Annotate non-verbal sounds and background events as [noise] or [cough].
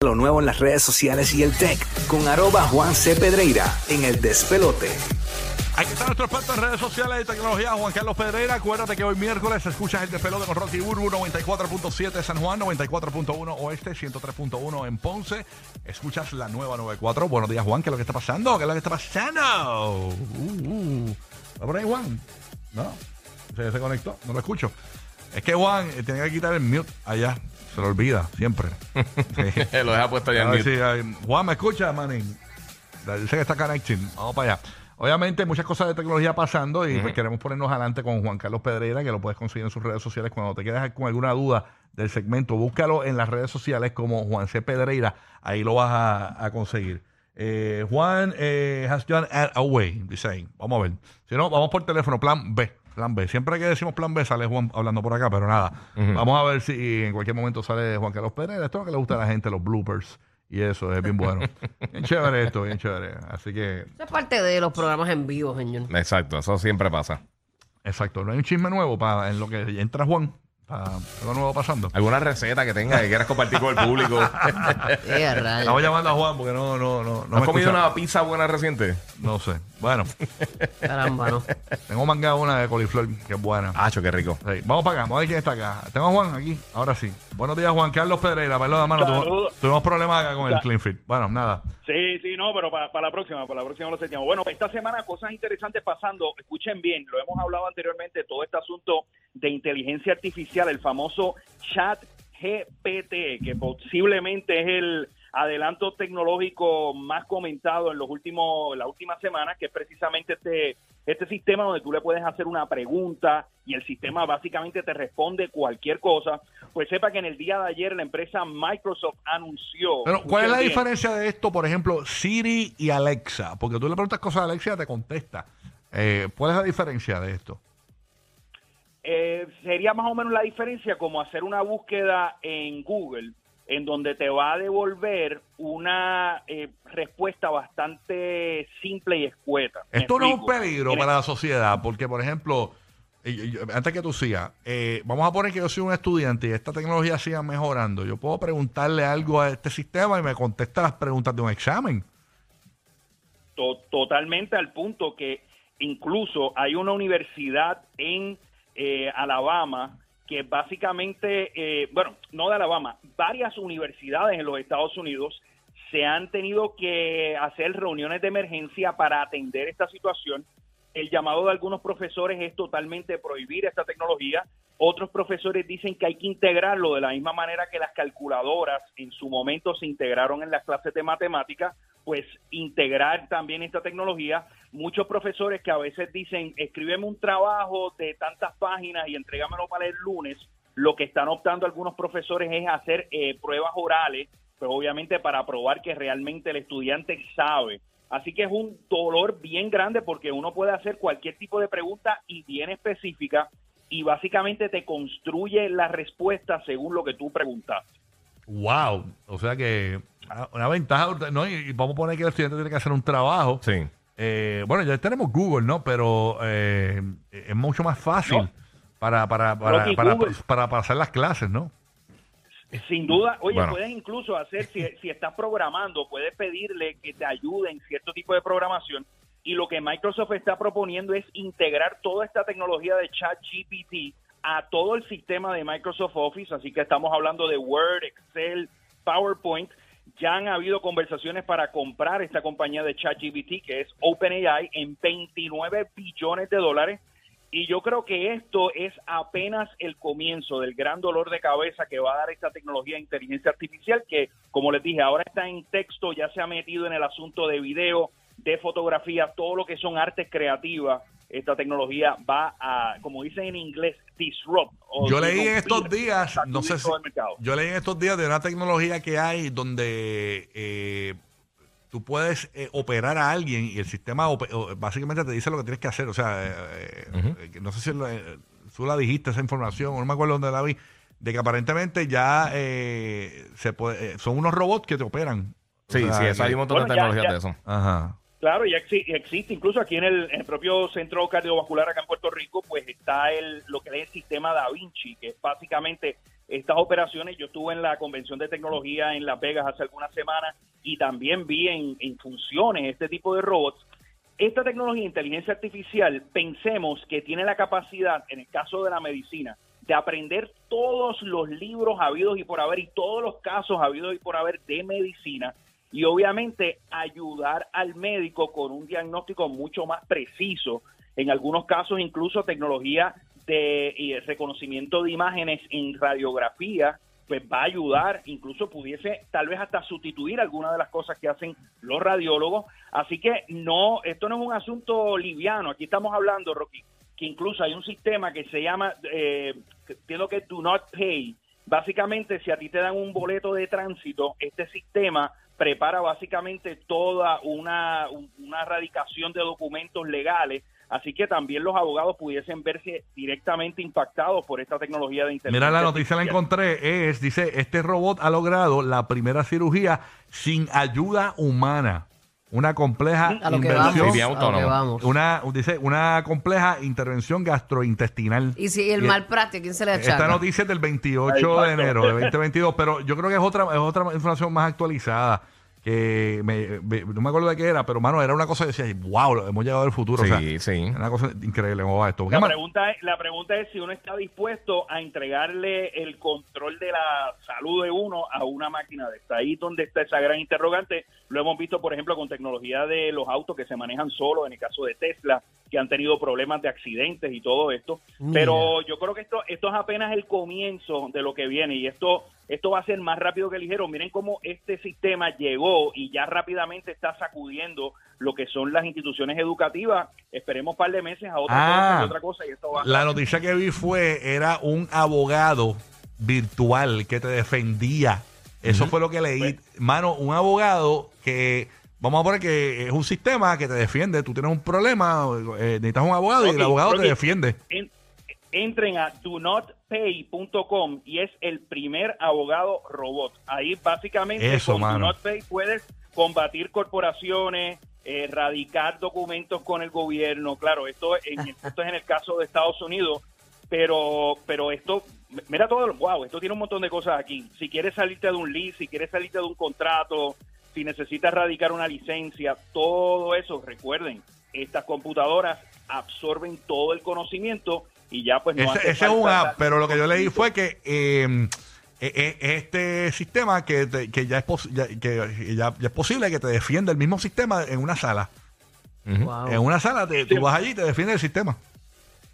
Lo nuevo en las redes sociales y el tech con arroba Juan C. Pedreira en el despelote. Aquí está nuestro experto en redes sociales y tecnología, Juan Carlos Pedreira. Acuérdate que hoy miércoles escuchas el despelote con Rocky Burbu 94.7 San Juan, 94.1 Oeste, 103.1 en Ponce. Escuchas la nueva 94. Buenos días, Juan. ¿Qué es lo que está pasando? ¿Qué es lo que está pasando? Uh, uh. ¿Va por ahí, Juan? No. Se, se conectó. No lo escucho. Es que Juan eh, tenía que quitar el mute allá. Se lo olvida siempre. Sí. [laughs] Lo deja puesto ya en mute. ay, Juan, ¿me escucha, manín? Dice que está connecting. Vamos para allá. Obviamente, muchas cosas de tecnología pasando y pues queremos ponernos adelante con Juan Carlos Pedreira, que lo puedes conseguir en sus redes sociales. Cuando te quedes con alguna duda del segmento, búscalo en las redes sociales como Juan C. Pedreira. Ahí lo vas a, a conseguir. Eh, Juan eh, has done away, dice ahí. Vamos a ver. Si no, vamos por teléfono, plan B. Plan B. Siempre que decimos plan B sale Juan hablando por acá, pero nada. Vamos a ver si en cualquier momento sale Juan Carlos Pedreira. Esto es lo que le gusta a la gente, los bloopers. Y eso es bien bueno. [laughs] bien chévere esto, bien chévere. Así que, Eso es parte de los programas en vivo, señor. Exacto, eso siempre pasa. exacto. No hay un chisme nuevo para en lo que entra Juan. Para algo nuevo pasando. ¿Alguna receta que tengas que quieras compartir con el público? [laughs] Estamos llamando a Juan porque no, no, no. no ¿Has me comido escucha. una pizza buena reciente? No sé. Bueno, Caramba, ¿no? tengo mangada una de coliflor que es buena. Acho, qué rico. Sí, Vamos para acá, vamos a ver quién está acá. Tengo a Juan aquí, ahora sí. Buenos días, Juan Carlos Pedreira. Perdón, mano, tuvimos, tuvimos problemas acá con el Clean Fit. Bueno, nada. Sí, sí, no, pero para, para la próxima, para la próxima lo seteamos. Bueno, esta semana cosas interesantes pasando. Escuchen bien, lo hemos hablado anteriormente, todo este asunto de inteligencia artificial, el famoso chat GPT, que posiblemente es el adelanto tecnológico más comentado en los últimos, las últimas semanas, que es precisamente este, este sistema donde tú le puedes hacer una pregunta y el sistema básicamente te responde cualquier cosa. Pues sepa que en el día de ayer la empresa Microsoft anunció. Pero, ¿cuál es la bien, diferencia de esto, por ejemplo, Siri y Alexa? Porque tú le preguntas cosas a Alexa y te contesta. Eh, ¿Cuál es la diferencia de esto? Eh, sería más o menos la diferencia como hacer una búsqueda en Google en donde te va a devolver una eh, respuesta bastante simple y escueta. Esto no es un peligro para la sociedad, porque, por ejemplo, antes que tú sigas, eh, vamos a poner que yo soy un estudiante y esta tecnología siga mejorando. Yo puedo preguntarle algo a este sistema y me contesta las preguntas de un examen. to- totalmente al punto que incluso hay una universidad en eh, Alabama que básicamente, eh, bueno, no de Alabama, varias universidades en los Estados Unidos se han tenido que hacer reuniones de emergencia para atender esta situación. El llamado de algunos profesores es totalmente prohibir esta tecnología. Otros profesores dicen que hay que integrarlo de la misma manera que las calculadoras en su momento se integraron en las clases de matemática, pues integrar también esta tecnología. Muchos profesores que a veces dicen, escríbeme un trabajo de tantas páginas y entrégamelo para el lunes, lo que están optando algunos profesores es hacer eh, pruebas orales, pues obviamente para probar que realmente el estudiante sabe. Así que es un dolor bien grande porque uno puede hacer cualquier tipo de pregunta y bien específica y básicamente te construye la respuesta según lo que tú preguntas. Wow. O sea que ah, una ventaja, ¿no? Y, y vamos a poner que el estudiante tiene que hacer un trabajo. Sí. Eh, bueno, ya tenemos Google, ¿no? Pero eh, es mucho más fácil No. para, para, para, para, para pasar las clases, ¿no? Sin duda, oye, Bueno. puedes incluso hacer, si, si estás programando, puedes pedirle que te ayude en cierto tipo de programación. Y lo que Microsoft está proponiendo es integrar toda esta tecnología de ChatGPT a todo el sistema de Microsoft Office. Así que estamos hablando de Word, Excel, PowerPoint. Ya han habido conversaciones para comprar esta compañía de ChatGPT, que es OpenAI, en 29 billones de dólares. Y yo creo que esto es apenas el comienzo del gran dolor de cabeza que va a dar esta tecnología de inteligencia artificial, que, como les dije, ahora está en texto, ya se ha metido en el asunto de video, de fotografía, todo lo que son artes creativas. Esta tecnología va a, como dicen en inglés, disrupt. o Yo leí en estos días, no sé si, yo leí en estos días de una tecnología que hay donde eh, tú puedes eh, operar a alguien y el sistema básicamente te dice lo que tienes que hacer. O sea, eh, eh, no sé si lo- eh, tú la dijiste esa información, o no me acuerdo dónde la vi, de que aparentemente ya eh, se puede, eh, son unos robots que te operan. O Sí, sea, sí, eso hay un montón Bueno, de ya- tecnologías ya- de eso. Ajá. Claro, ya exi- existe, incluso aquí en el, en el propio centro cardiovascular acá en Puerto Rico, pues está el lo que es el sistema Da Vinci, que es básicamente estas operaciones. Yo estuve en la convención de tecnología en Las Vegas hace algunas semanas y también vi en, funciones este tipo de robots. Esta tecnología de inteligencia artificial, pensemos que tiene la capacidad, en el caso de la medicina, de aprender todos los libros habidos y por haber y todos los casos habidos y por haber de medicina y obviamente ayudar al médico con un diagnóstico mucho más preciso. En algunos casos incluso tecnología de eh, reconocimiento de imágenes en radiografía pues va a ayudar, incluso pudiese tal vez hasta sustituir algunas de las cosas que hacen los radiólogos. Así que no, esto no es un asunto liviano. Aquí estamos hablando, Rocky, que incluso hay un sistema que se llama, eh, que Do Not Pay. Básicamente, si a ti te dan un boleto de tránsito, este sistema prepara básicamente toda una, una erradicación de documentos legales Así que también los abogados pudiesen verse directamente impactados por esta tecnología de inteligencia. Mira, la noticia la encontré, es, dice, este robot ha logrado la primera cirugía sin ayuda humana. Una compleja A lo que vamos. A lo que autónoma. vamos. Una, dice, una compleja intervención gastrointestinal. Y si el Y- mal práctico, ¿quién se le Esta achaca? noticia es del 28 de enero de 2022, pero yo creo que es otra, es otra información más actualizada. Que me, me- no me acuerdo de qué era, pero mano, era una cosa que decía, wow, hemos llegado al futuro. Sí, o sea, sí. Una cosa increíble, ¿cómo va esto? ¿Qué La más? pregunta, es, la pregunta es si uno está dispuesto a entregarle el control de la salud de uno a una máquina de esta. Ahí donde está esa gran interrogante. Lo hemos visto, por ejemplo, con tecnología de los autos que se manejan solos, en el caso de Tesla, que han tenido problemas de accidentes y todo esto. Mira. Pero yo creo que esto, esto es apenas el comienzo de lo que viene y esto, esto va a ser más rápido que ligero. Miren cómo este sistema llegó y ya rápidamente está sacudiendo lo que son las instituciones educativas. Esperemos un par de meses a otra Ah. cosa otra cosa y esto va La noticia que vi fue, era un abogado virtual que te defendía. Eso fue lo que leí. Mano, un abogado que, vamos a poner que es un sistema que te defiende. Tú tienes un problema, eh, necesitas un abogado y el abogado te defiende. en- entren a donotpay.com y es el primer abogado robot. Ahí básicamente Eso, con mano. Do Not Pay puedes combatir corporaciones, eh, erradicar documentos con el gobierno. Claro, esto, en, esto es en el caso de Estados Unidos, pero, pero esto, mira todo, wow, esto tiene un montón de cosas aquí. Si quieres salirte de un lease, si quieres salirte de un contrato, si necesitas radicar una licencia, todo eso, recuerden, estas computadoras absorben todo el conocimiento y ya pues no Ese, hace ese es un app, pero lo que yo leí fue que eh, eh, eh, este sistema que, te- que ya es pos- ya, que ya, ya es posible que te defienda el mismo sistema en una sala. Wow. En una sala te- tú vas allí y te defiende el sistema.